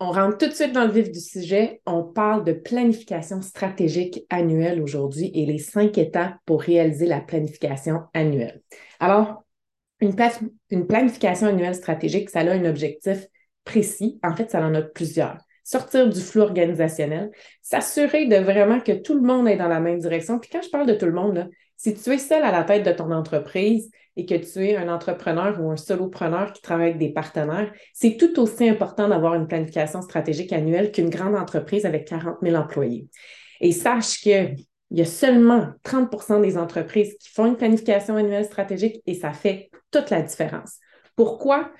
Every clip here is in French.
On rentre tout de suite dans le vif du sujet. On parle de planification stratégique annuelle aujourd'hui et les cinq étapes pour réaliser la planification annuelle. Alors, une, planification annuelle stratégique, ça a un objectif précis. En fait, ça en a plusieurs. Sortir du flou organisationnel, s'assurer de vraiment que tout le monde est dans la même direction. Puis quand je parle de tout le monde, si tu es seul à la tête de ton entreprise et que tu es un entrepreneur ou un solopreneur qui travaille avec des partenaires, c'est tout aussi important d'avoir une planification stratégique annuelle qu'une grande entreprise avec 40 000 employés. Et sache qu'il y a seulement 30% des entreprises qui font une planification annuelle stratégique et ça fait toute la différence. Pourquoi?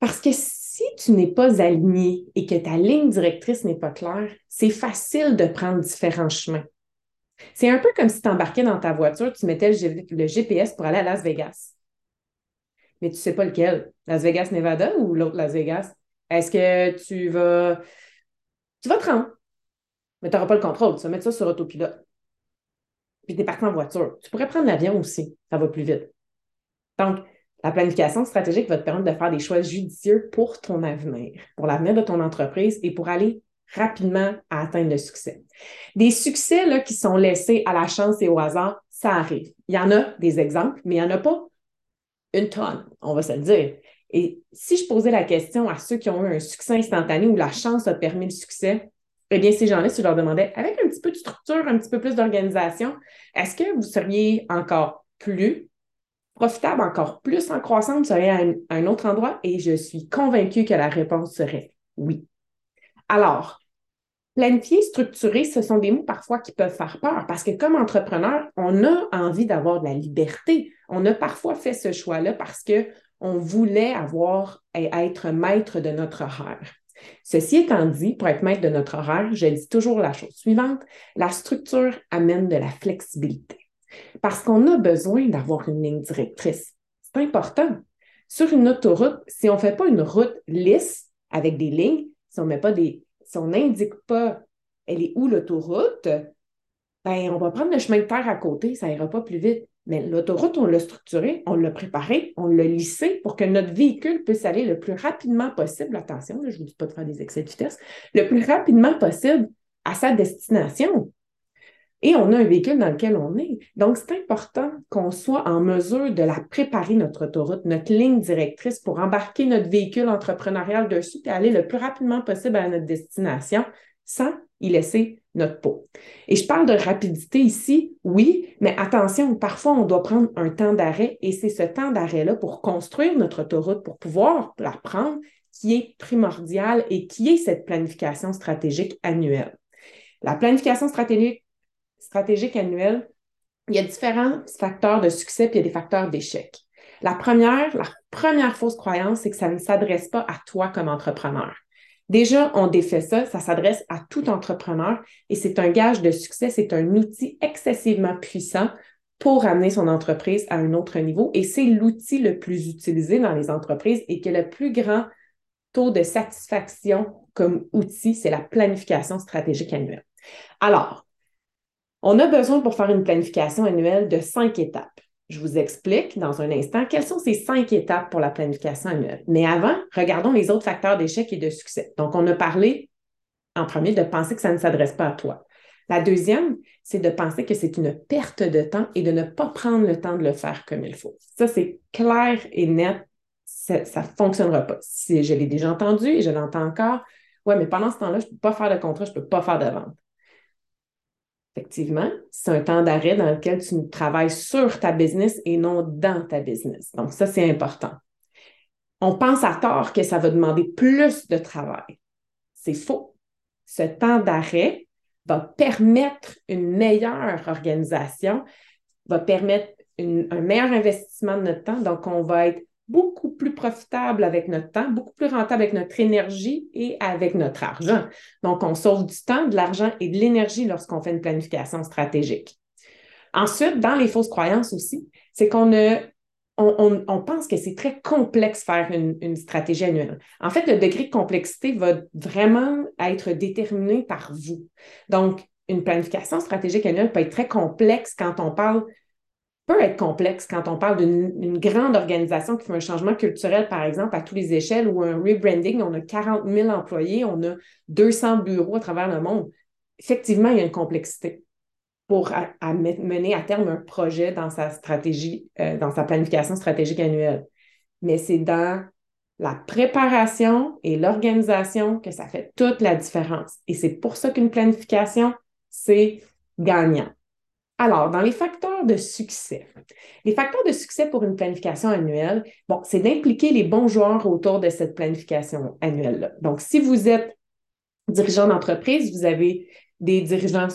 Parce que si tu n'es pas aligné et que ta ligne directrice n'est pas claire, c'est facile de prendre différents chemins. C'est un peu comme si tu embarquais dans ta voiture, tu mettais le, GPS pour aller à Las Vegas. Mais tu ne sais pas lequel. Las Vegas, Nevada ou l'autre Las Vegas? Est-ce que tu vas. Tu vas te rendre, mais tu n'auras pas le contrôle. Tu vas mettre ça sur autopilote. Puis tu es parti en voiture. Tu pourrais prendre l'avion aussi. Ça va plus vite. Donc, la planification stratégique va te permettre de faire des choix judicieux pour ton avenir, pour l'avenir de ton entreprise et pour aller rapidement à atteindre le succès. Des succès qui sont laissés à la chance et au hasard, ça arrive. Il y en a des exemples, mais il n'y en a pas une tonne, on va se le dire. Et si je posais la question à ceux qui ont eu un succès instantané où la chance a permis le succès, eh bien, ces gens-là, si je leur demandais, avec un petit peu de structure, un petit peu plus d'organisation, est-ce que vous seriez encore plus profitable, encore plus en croissance, vous seriez à un autre endroit? Et je suis convaincue que la réponse serait oui. Alors, Planifier, structurer, ce sont des mots parfois qui peuvent faire peur parce que comme entrepreneur, on a envie d'avoir de la liberté. On a parfois fait ce choix-là parce qu'on voulait avoir et être maître de notre horaire. Ceci étant dit, pour être maître de notre horaire, je dis toujours la chose suivante, la structure amène de la flexibilité parce qu'on a besoin d'avoir une ligne directrice. C'est important. Sur une autoroute, si on ne fait pas une route lisse avec des lignes, si on ne met pas des, si on n'indique pas elle est où l'autoroute, ben, on va prendre le chemin de terre à côté, ça ira pas plus vite. Mais l'autoroute, on l'a structurée, on l'a préparée, on l'a lissée pour que notre véhicule puisse aller le plus rapidement possible, attention, je ne vous dis pas de faire des excès de vitesse, le plus rapidement possible à sa destination. Et on a un véhicule dans lequel on est. Donc, c'est important qu'on soit en mesure de la préparer, notre autoroute, notre ligne directrice pour embarquer notre véhicule entrepreneurial dessus et aller le plus rapidement possible à notre destination sans y laisser notre peau. Et je parle de rapidité ici, oui, mais attention, parfois on doit prendre un temps d'arrêt et c'est ce temps d'arrêt-là pour construire notre autoroute, pour pouvoir la prendre, qui est primordial et qui est cette planification stratégique annuelle. La planification stratégique stratégique annuelle, il y a différents facteurs de succès puis il y a des facteurs d'échec. La première, la première fausse croyance, c'est que ça ne s'adresse pas à toi comme entrepreneur. Déjà, on défait ça, ça s'adresse à tout entrepreneur et c'est un gage de succès, c'est un outil excessivement puissant pour amener son entreprise à un autre niveau et c'est l'outil le plus utilisé dans les entreprises et qui a le plus grand taux de satisfaction comme outil, c'est la planification stratégique annuelle. Alors, on a besoin pour faire une planification annuelle de cinq étapes. Je vous explique dans un instant quelles sont ces cinq étapes pour la planification annuelle. Mais avant, regardons les autres facteurs d'échec et de succès. Donc, on a parlé en premier de penser que ça ne s'adresse pas à toi. La deuxième, c'est de penser que c'est une perte de temps et de ne pas prendre le temps de le faire comme il faut. Ça, c'est clair et net. Ça ne fonctionnera pas. Si je l'ai déjà entendu et je l'entends encore, ouais, mais pendant ce temps-là, je ne peux pas faire de contrat, je ne peux pas faire de vente. Effectivement, c'est un temps d'arrêt dans lequel tu travailles sur ta business et non dans ta business. Donc, ça, c'est important. On pense à tort que ça va demander plus de travail. C'est faux. Ce temps d'arrêt va permettre une meilleure organisation, va permettre un meilleur investissement de notre temps. Donc, on va être beaucoup plus profitable avec notre temps, beaucoup plus rentable avec notre énergie et avec notre argent. Donc, on sauve du temps, de l'argent et de l'énergie lorsqu'on fait une planification stratégique. Ensuite, dans les fausses croyances aussi, c'est qu'on on, pense que c'est très complexe faire une, une, stratégie annuelle. En fait, le degré de complexité va vraiment être déterminé par vous. Donc, une planification stratégique annuelle peut être très complexe quand on parle peut être complexe quand on parle d'une grande organisation qui fait un changement culturel, par exemple, à toutes les échelles ou un rebranding. On a 40 000 employés, on a 200 bureaux à travers le monde. Effectivement, il y a une complexité pour mener à terme un projet dans sa stratégie, euh, dans sa planification stratégique annuelle. Mais c'est dans la préparation et l'organisation que ça fait toute la différence. Et c'est pour ça qu'une planification, c'est gagnant. Alors, dans les facteurs de succès, les facteurs de succès pour une planification annuelle, c'est d'impliquer les bons joueurs autour de cette planification annuelle-là. Donc, si vous êtes dirigeant d'entreprise, vous avez des dirigeants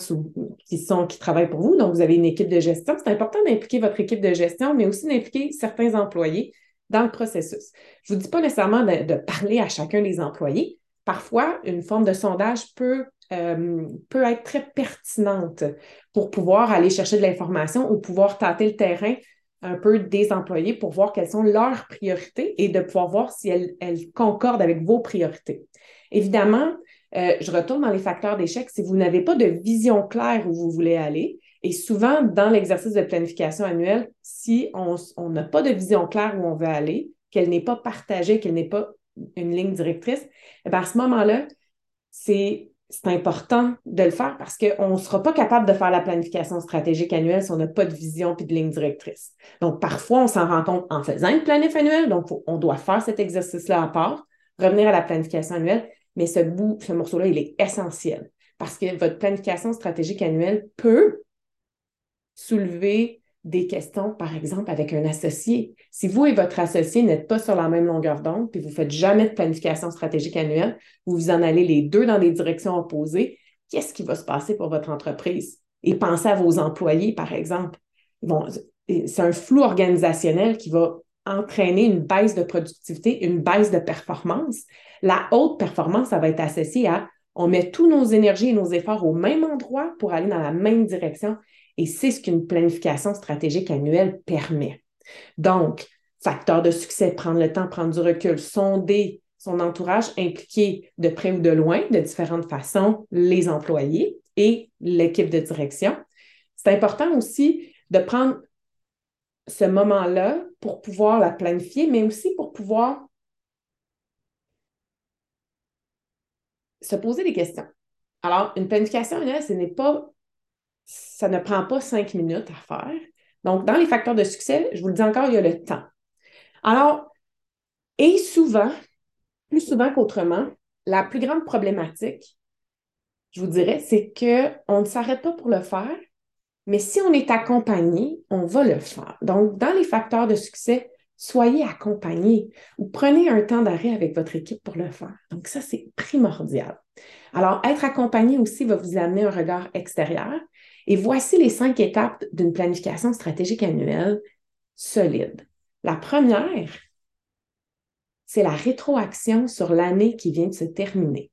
qui sont qui travaillent pour vous, donc vous avez une équipe de gestion. C'est important d'impliquer votre équipe de gestion, mais aussi d'impliquer certains employés dans le processus. Je vous dis pas nécessairement de parler à chacun des employés. Parfois, une forme de sondage peut euh, peut être très pertinente pour pouvoir aller chercher de l'information ou pouvoir tâter le terrain un peu des employés pour voir quelles sont leurs priorités et de pouvoir voir si elles, concordent avec vos priorités. Évidemment, euh, je retourne dans les facteurs d'échec. Si vous n'avez pas de vision claire où vous voulez aller, et souvent dans l'exercice de planification annuelle, si on n'a pas de vision claire où on veut aller, qu'elle n'est pas partagée, qu'elle n'est pas une ligne directrice, eh à ce moment-là, c'est c'est important de le faire parce qu'on ne sera pas capable de faire la planification stratégique annuelle si on n'a pas de vision puis de ligne directrice. Donc, parfois, on s'en rend compte en faisant une planif annuelle. Donc, on doit faire cet exercice-là à part, revenir à la planification annuelle. Mais ce bout, ce morceau-là, il est essentiel parce que votre planification stratégique annuelle peut soulever des questions, par exemple, avec un associé. Si vous et votre associé n'êtes pas sur la même longueur d'onde, puis vous ne faites jamais de planification stratégique annuelle, vous vous en allez les deux dans des directions opposées, qu'est-ce qui va se passer pour votre entreprise? Et pensez à vos employés, par exemple. C'est un flou organisationnel qui va entraîner une baisse de productivité, une baisse de performance. La haute performance, ça va être associé à on met tous nos énergies et nos efforts au même endroit pour aller dans la même direction et c'est ce qu'une planification stratégique annuelle permet. Donc, facteur de succès, prendre le temps, prendre du recul, sonder son entourage, impliquer de près ou de loin, de différentes façons, les employés et l'équipe de direction. C'est important aussi de prendre ce moment-là pour pouvoir la planifier, mais aussi pour pouvoir se poser des questions. Alors, une planification annuelle, ce n'est pas ça ne prend pas cinq minutes à faire. Donc, dans les facteurs de succès, je vous le dis encore, il y a le temps. Alors, et souvent, plus souvent qu'autrement, la plus grande problématique, je vous dirais, c'est qu'on ne s'arrête pas pour le faire, mais si on est accompagné, on va le faire. Donc, dans les facteurs de succès, soyez accompagné ou prenez un temps d'arrêt avec votre équipe pour le faire. Donc, ça, c'est primordial. Alors, être accompagné aussi va vous amener un regard extérieur et voici les cinq étapes d'une planification stratégique annuelle solide. La première, c'est la rétroaction sur l'année qui vient de se terminer.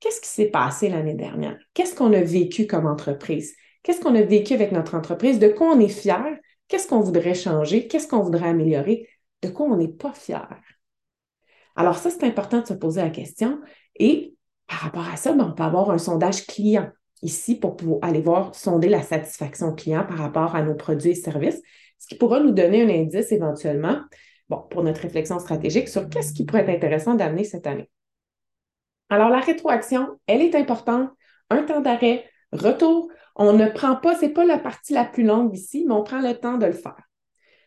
Qu'est-ce qui s'est passé l'année dernière? Qu'est-ce qu'on a vécu comme entreprise? Qu'est-ce qu'on a vécu avec notre entreprise? De quoi on est fier? Qu'est-ce qu'on voudrait changer? Qu'est-ce qu'on voudrait améliorer? De quoi on n'est pas fier? Alors ça, c'est important de se poser la question. Et par rapport à ça, ben, on peut avoir un sondage client ici pour pouvoir aller voir, sonder la satisfaction client par rapport à nos produits et services, ce qui pourra nous donner un indice éventuellement, bon, pour notre réflexion stratégique sur qu'est-ce qui pourrait être intéressant d'amener cette année. Alors, la rétroaction, elle est importante. Un temps d'arrêt, retour. On ne prend pas, ce n'est pas la partie la plus longue ici, mais on prend le temps de le faire.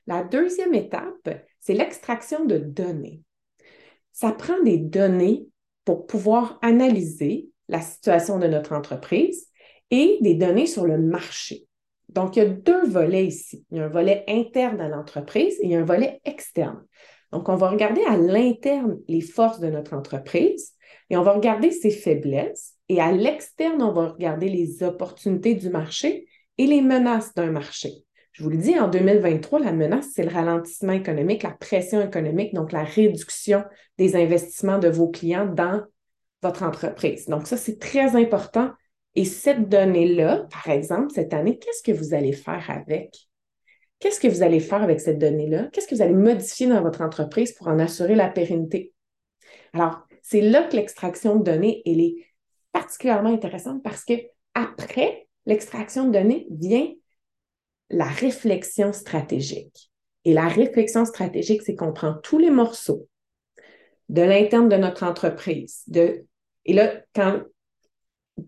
La deuxième étape, c'est l'extraction de données. Ça prend des données pour pouvoir analyser la situation de notre entreprise et des données sur le marché. Donc, il y a deux volets ici. Il y a un volet interne à l'entreprise et il y a un volet externe. Donc, on va regarder à l'interne les forces de notre entreprise et on va regarder ses faiblesses. Et à l'externe, on va regarder les opportunités du marché et les menaces d'un marché. Je vous le dis, en 2023, la menace, c'est le ralentissement économique, la pression économique, donc la réduction des investissements de vos clients dans votre entreprise. Donc, ça, c'est très important. Et cette donnée-là, par exemple, cette année, qu'est-ce que vous allez faire avec? Qu'est-ce que vous allez faire avec cette donnée-là? Qu'est-ce que vous allez modifier dans votre entreprise pour en assurer la pérennité? Alors, c'est là que l'extraction de données, elle est particulièrement intéressante parce que après l'extraction de données vient la réflexion stratégique. Et la réflexion stratégique, c'est qu'on prend tous les morceaux de l'interne de notre entreprise, et là, quand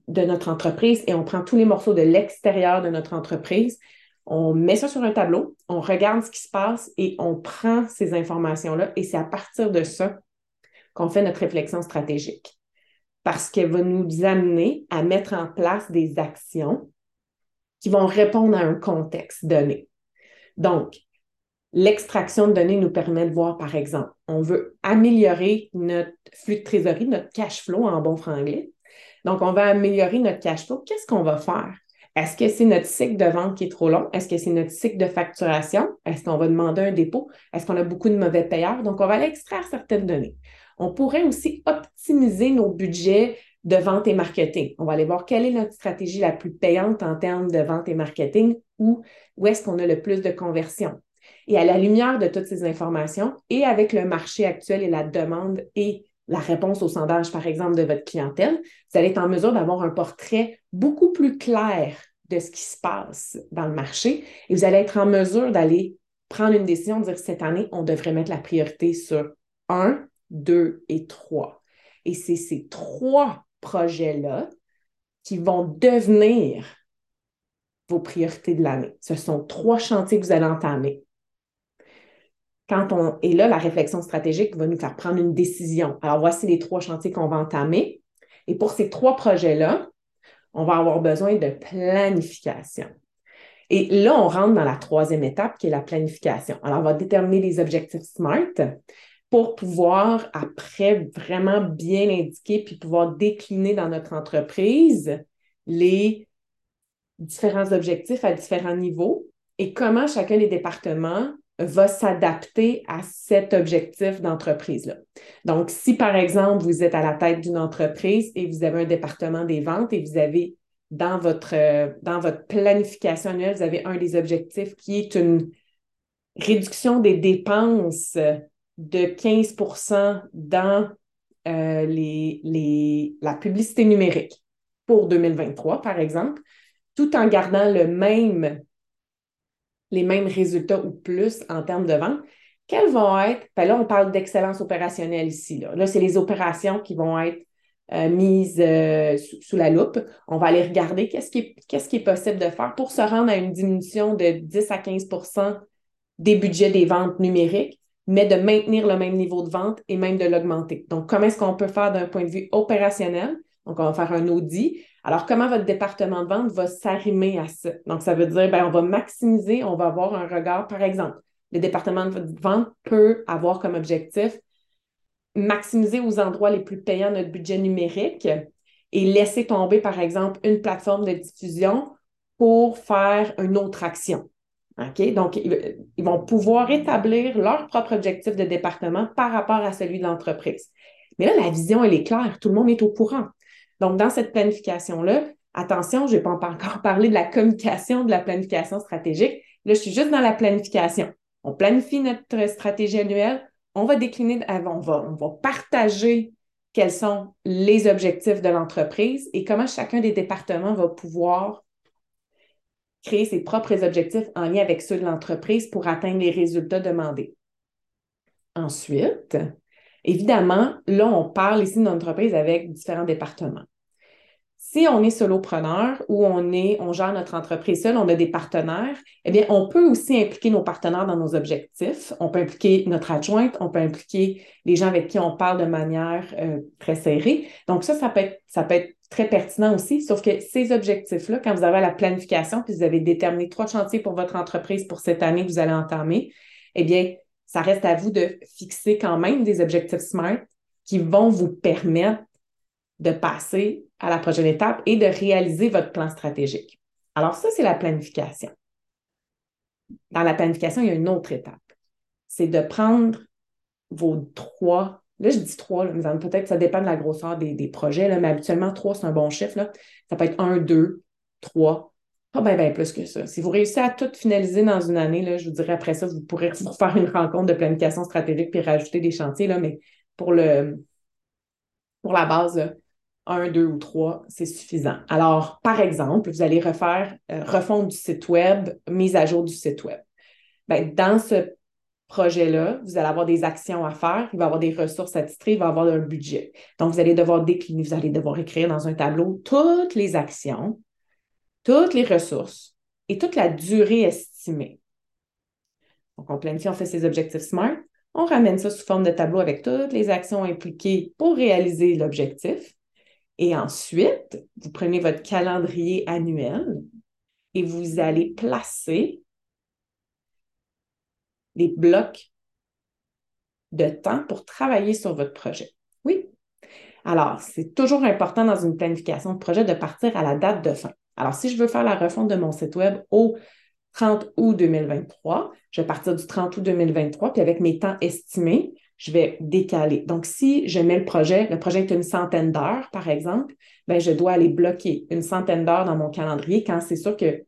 de notre entreprise, et on prend tous les morceaux de l'extérieur de notre entreprise, on met ça sur un tableau, on regarde ce qui se passe et on prend ces informations-là. Et c'est à partir de ça qu'on fait notre réflexion stratégique. Parce qu'elle va nous amener à mettre en place des actions qui vont répondre à un contexte donné. Donc, l'extraction de données nous permet de voir, par exemple, on veut améliorer notre flux de trésorerie, notre cash flow en bon franglais. Donc, on va améliorer notre cash flow. Qu'est-ce qu'on va faire? Est-ce que c'est notre cycle de vente qui est trop long? Est-ce que c'est notre cycle de facturation? Est-ce qu'on va demander un dépôt? Est-ce qu'on a beaucoup de mauvais payeurs? Donc, on va aller extraire certaines données. On pourrait aussi optimiser nos budgets de vente et marketing. On va aller voir quelle est notre stratégie la plus payante en termes de vente et marketing ou où est-ce qu'on a le plus de conversion. Et à la lumière de toutes ces informations et avec le marché actuel et la demande et la réponse au sondage, par exemple, de votre clientèle, vous allez être en mesure d'avoir un portrait beaucoup plus clair de ce qui se passe dans le marché et vous allez être en mesure d'aller prendre une décision, de dire cette année, on devrait mettre la priorité sur un, deux et trois. Et c'est ces trois projets-là qui vont devenir vos priorités de l'année. Ce sont trois chantiers que vous allez entamer est là, la réflexion stratégique va nous faire prendre une décision. Alors, voici les trois chantiers qu'on va entamer. Et pour ces trois projets-là, on va avoir besoin de planification. Et là, on rentre dans la troisième étape qui est la planification. Alors, on va déterminer les objectifs SMART pour pouvoir après vraiment bien indiquer puis pouvoir décliner dans notre entreprise les différents objectifs à différents niveaux et comment chacun des départements va s'adapter à cet objectif d'entreprise-là. Donc, si par exemple, vous êtes à la tête d'une entreprise et vous avez un département des ventes et vous avez dans votre, dans votre planification annuelle, vous avez un des objectifs qui est une réduction des dépenses de 15% dans euh, la publicité numérique pour 2023, par exemple, tout en gardant le même les mêmes résultats ou plus en termes de vente, quelles vont être, ben là, on parle d'excellence opérationnelle ici. Là, c'est les opérations qui vont être euh, mises euh, sous, la loupe. On va aller regarder qu'est-ce qui, est, qu'est-ce qui est possible de faire pour se rendre à une diminution de 10 à 15% des budgets des ventes numériques, mais de maintenir le même niveau de vente et même de l'augmenter. Donc, comment est-ce qu'on peut faire d'un point de vue opérationnel? Donc, on va faire un audit. Alors, comment votre département de vente va s'arrimer à ça? Donc, ça veut dire, ben, on va maximiser, on va avoir un regard, par exemple, le département de vente peut avoir comme objectif maximiser aux endroits les plus payants notre budget numérique et laisser tomber, par exemple, une plateforme de diffusion pour faire une autre action. OK? Donc, ils vont pouvoir établir leur propre objectif de département par rapport à celui de l'entreprise. Mais là, la vision, elle est claire. Tout le monde est au courant. Donc, dans cette planification-là, attention, je ne vais pas encore parler de la communication, de la planification stratégique. Là, je suis juste dans la planification. On planifie notre stratégie annuelle, on va décliner, on va, on va partager quels sont les objectifs de l'entreprise et comment chacun des départements va pouvoir créer ses propres objectifs en lien avec ceux de l'entreprise pour atteindre les résultats demandés. Ensuite, évidemment, là, on parle ici d'une entreprise avec différents départements. Si on est solopreneur ou on est, on gère notre entreprise seule, on a des partenaires, eh bien, on peut aussi impliquer nos partenaires dans nos objectifs. On peut impliquer notre adjointe, on peut impliquer les gens avec qui on parle de manière euh, très serrée. Donc, ça, ça peut, être, ça peut être très pertinent aussi. Sauf que ces objectifs-là, quand vous avez la planification, puis vous avez déterminé trois chantiers pour votre entreprise pour cette année que vous allez entamer, eh bien, ça reste à vous de fixer quand même des objectifs SMART qui vont vous permettre de passer à la prochaine étape et de réaliser votre plan stratégique. Alors ça, c'est la planification. Dans la planification, il y a une autre étape. C'est de prendre vos trois, là je dis trois, mais peut-être ça dépend de la grosseur des, projets, là, mais habituellement, trois, c'est un bon chiffre. Là. Ça peut être un, deux, trois, pas bien, bien plus que ça. Si vous réussissez à tout finaliser dans une année, là, je vous dirais après ça, vous pourrez faire une rencontre de planification stratégique puis rajouter des chantiers, là, mais pour le pour la base, un, deux ou trois, c'est suffisant. Alors, par exemple, vous allez refaire euh, refondre du site web, mise à jour du site web. Ben, dans ce projet-là, vous allez avoir des actions à faire, il va y avoir des ressources à titrer, il va y avoir un budget. Donc, vous allez devoir décliner, vous allez devoir écrire dans un tableau toutes les actions, toutes les ressources et toute la durée estimée. Donc, on planifie, on fait ses objectifs SMART, on ramène ça sous forme de tableau avec toutes les actions impliquées pour réaliser l'objectif. Et ensuite, vous prenez votre calendrier annuel et vous allez placer des blocs de temps pour travailler sur votre projet. Oui? Alors, c'est toujours important dans une planification de projet de partir à la date de fin. Alors, si je veux faire la refonte de mon site Web au 30 août 2023, je vais partir du 30 août 2023, puis avec mes temps estimés, je vais décaler. Donc, si je mets le projet, le projet est une centaine d'heures, par exemple, ben, je dois aller bloquer une centaine d'heures dans mon calendrier quand c'est sûr que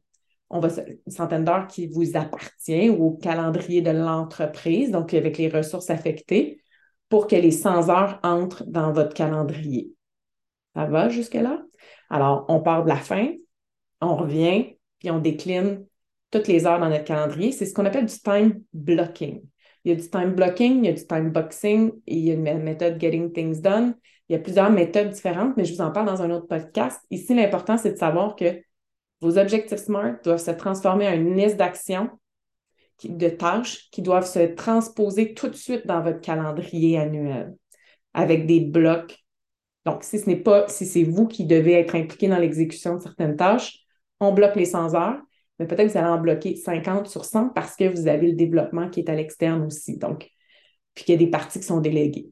on va une centaine d'heures qui vous appartient au calendrier de l'entreprise, donc avec les ressources affectées, pour que les 100 heures entrent dans votre calendrier. Ça va jusque-là? Alors, on part de la fin, on revient, puis on décline toutes les heures dans notre calendrier. C'est ce qu'on appelle du time blocking. Il y a du time blocking, il y a du time boxing, et il y a une méthode Getting Things Done. Il y a plusieurs méthodes différentes, mais je vous en parle dans un autre podcast. Ici, l'important, c'est de savoir que vos objectifs SMART doivent se transformer en une liste d'actions, de tâches qui doivent se transposer tout de suite dans votre calendrier annuel avec des blocs. Donc, si ce n'est pas, si c'est vous qui devez être impliqué dans l'exécution de certaines tâches, on bloque les 100 heures mais peut-être que vous allez en bloquer 50 sur 100 parce que vous avez le développement qui est à l'externe aussi. Donc, puis qu'il y a des parties qui sont déléguées.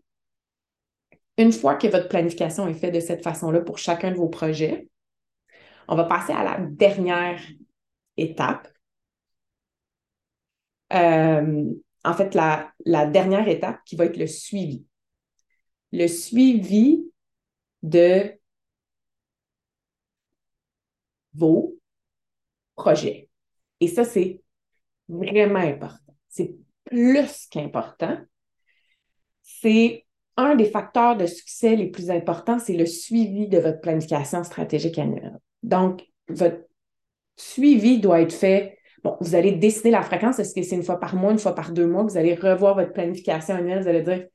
Une fois que votre planification est faite de cette façon-là pour chacun de vos projets, on va passer à la dernière étape. Euh, en fait, la, la dernière étape qui va être le suivi. Le suivi de vos projet. Et ça, c'est vraiment important. C'est plus qu'important. C'est un des facteurs de succès les plus importants, c'est le suivi de votre planification stratégique annuelle. Donc, votre suivi doit être fait. Bon, vous allez décider la fréquence. Est-ce que c'est une fois par mois, une fois par deux mois? Vous allez revoir votre planification annuelle. Vous allez dire,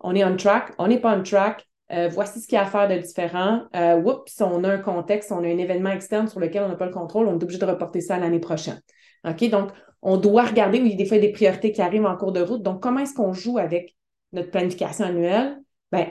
on est on track, on n'est pas on track. Euh, voici ce qu'il y a à faire de différent. Euh, oups, on a un contexte, on a un événement externe sur lequel on n'a pas le contrôle, on est obligé de reporter ça l'année prochaine. OK? Donc, on doit regarder, oui, des fois, il y a des priorités qui arrivent en cours de route. Donc, comment est-ce qu'on joue avec notre planification annuelle? Bien,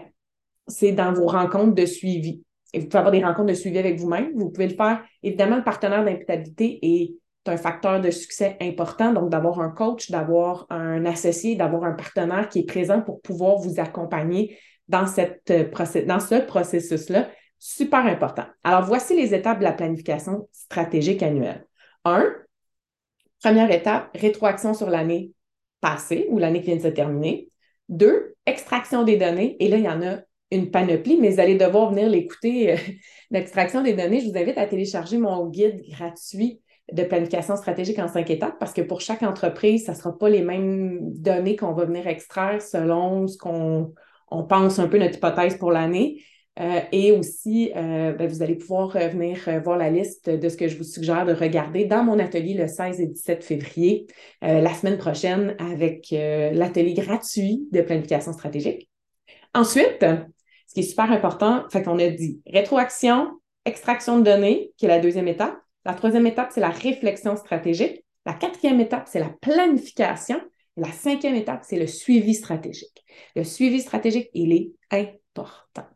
c'est dans vos rencontres de suivi. Et vous pouvez avoir des rencontres de suivi avec vous-même. Vous pouvez le faire. Évidemment, le partenaire d'imputabilité est un facteur de succès important. Donc, d'avoir un coach, d'avoir un associé, d'avoir un partenaire qui est présent pour pouvoir vous accompagner dans, cette, euh, dans ce processus-là, super important. Alors, voici les étapes de la planification stratégique annuelle. Un, première étape, rétroaction sur l'année passée ou l'année qui vient de se terminer. Deux, extraction des données. Et là, il y en a une panoplie, mais vous allez devoir venir l'écouter. Euh, l'extraction des données, je vous invite à télécharger mon guide gratuit de planification stratégique en cinq étapes parce que pour chaque entreprise, ça ne sera pas les mêmes données qu'on va venir extraire selon ce qu'on on pense un peu notre hypothèse pour l'année. Euh, et aussi, euh, ben, vous allez pouvoir venir euh, voir la liste de ce que je vous suggère de regarder dans mon atelier le 16 et 17 février, la semaine prochaine, avec l'atelier gratuit de planification stratégique. Ensuite, ce qui est super important, fait qu'on a dit rétroaction, extraction de données, qui est la deuxième étape. La troisième étape, c'est la réflexion stratégique. La quatrième étape, c'est la planification. La cinquième étape, c'est le suivi stratégique. Le suivi stratégique, il est important.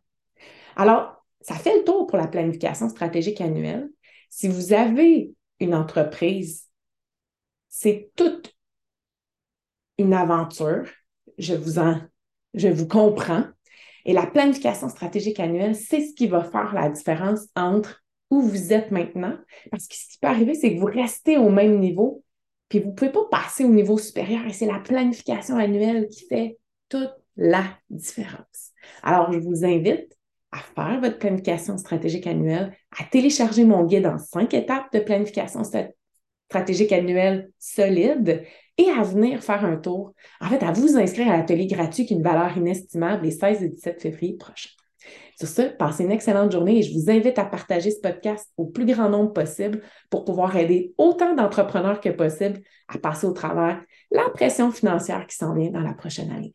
Alors, ça fait le tour pour la planification stratégique annuelle. Si vous avez une entreprise, c'est toute une aventure. Je vous en, je vous comprends. Et la planification stratégique annuelle, c'est ce qui va faire la différence entre où vous êtes maintenant. Parce que ce qui peut arriver, c'est que vous restez au même niveau, puis vous ne pouvez pas passer au niveau supérieur et c'est la planification annuelle qui fait toute la différence. Alors, je vous invite à faire votre planification stratégique annuelle, à télécharger mon guide en cinq étapes de planification stratégique annuelle solide et à venir faire un tour. En fait, à vous inscrire à l'atelier gratuit qui a une valeur inestimable les 16 et 17 février prochains. Sur ce, passez une excellente journée et je vous invite à partager ce podcast au plus grand nombre possible pour pouvoir aider autant d'entrepreneurs que possible à passer au travers la pression financière qui s'en vient dans la prochaine année.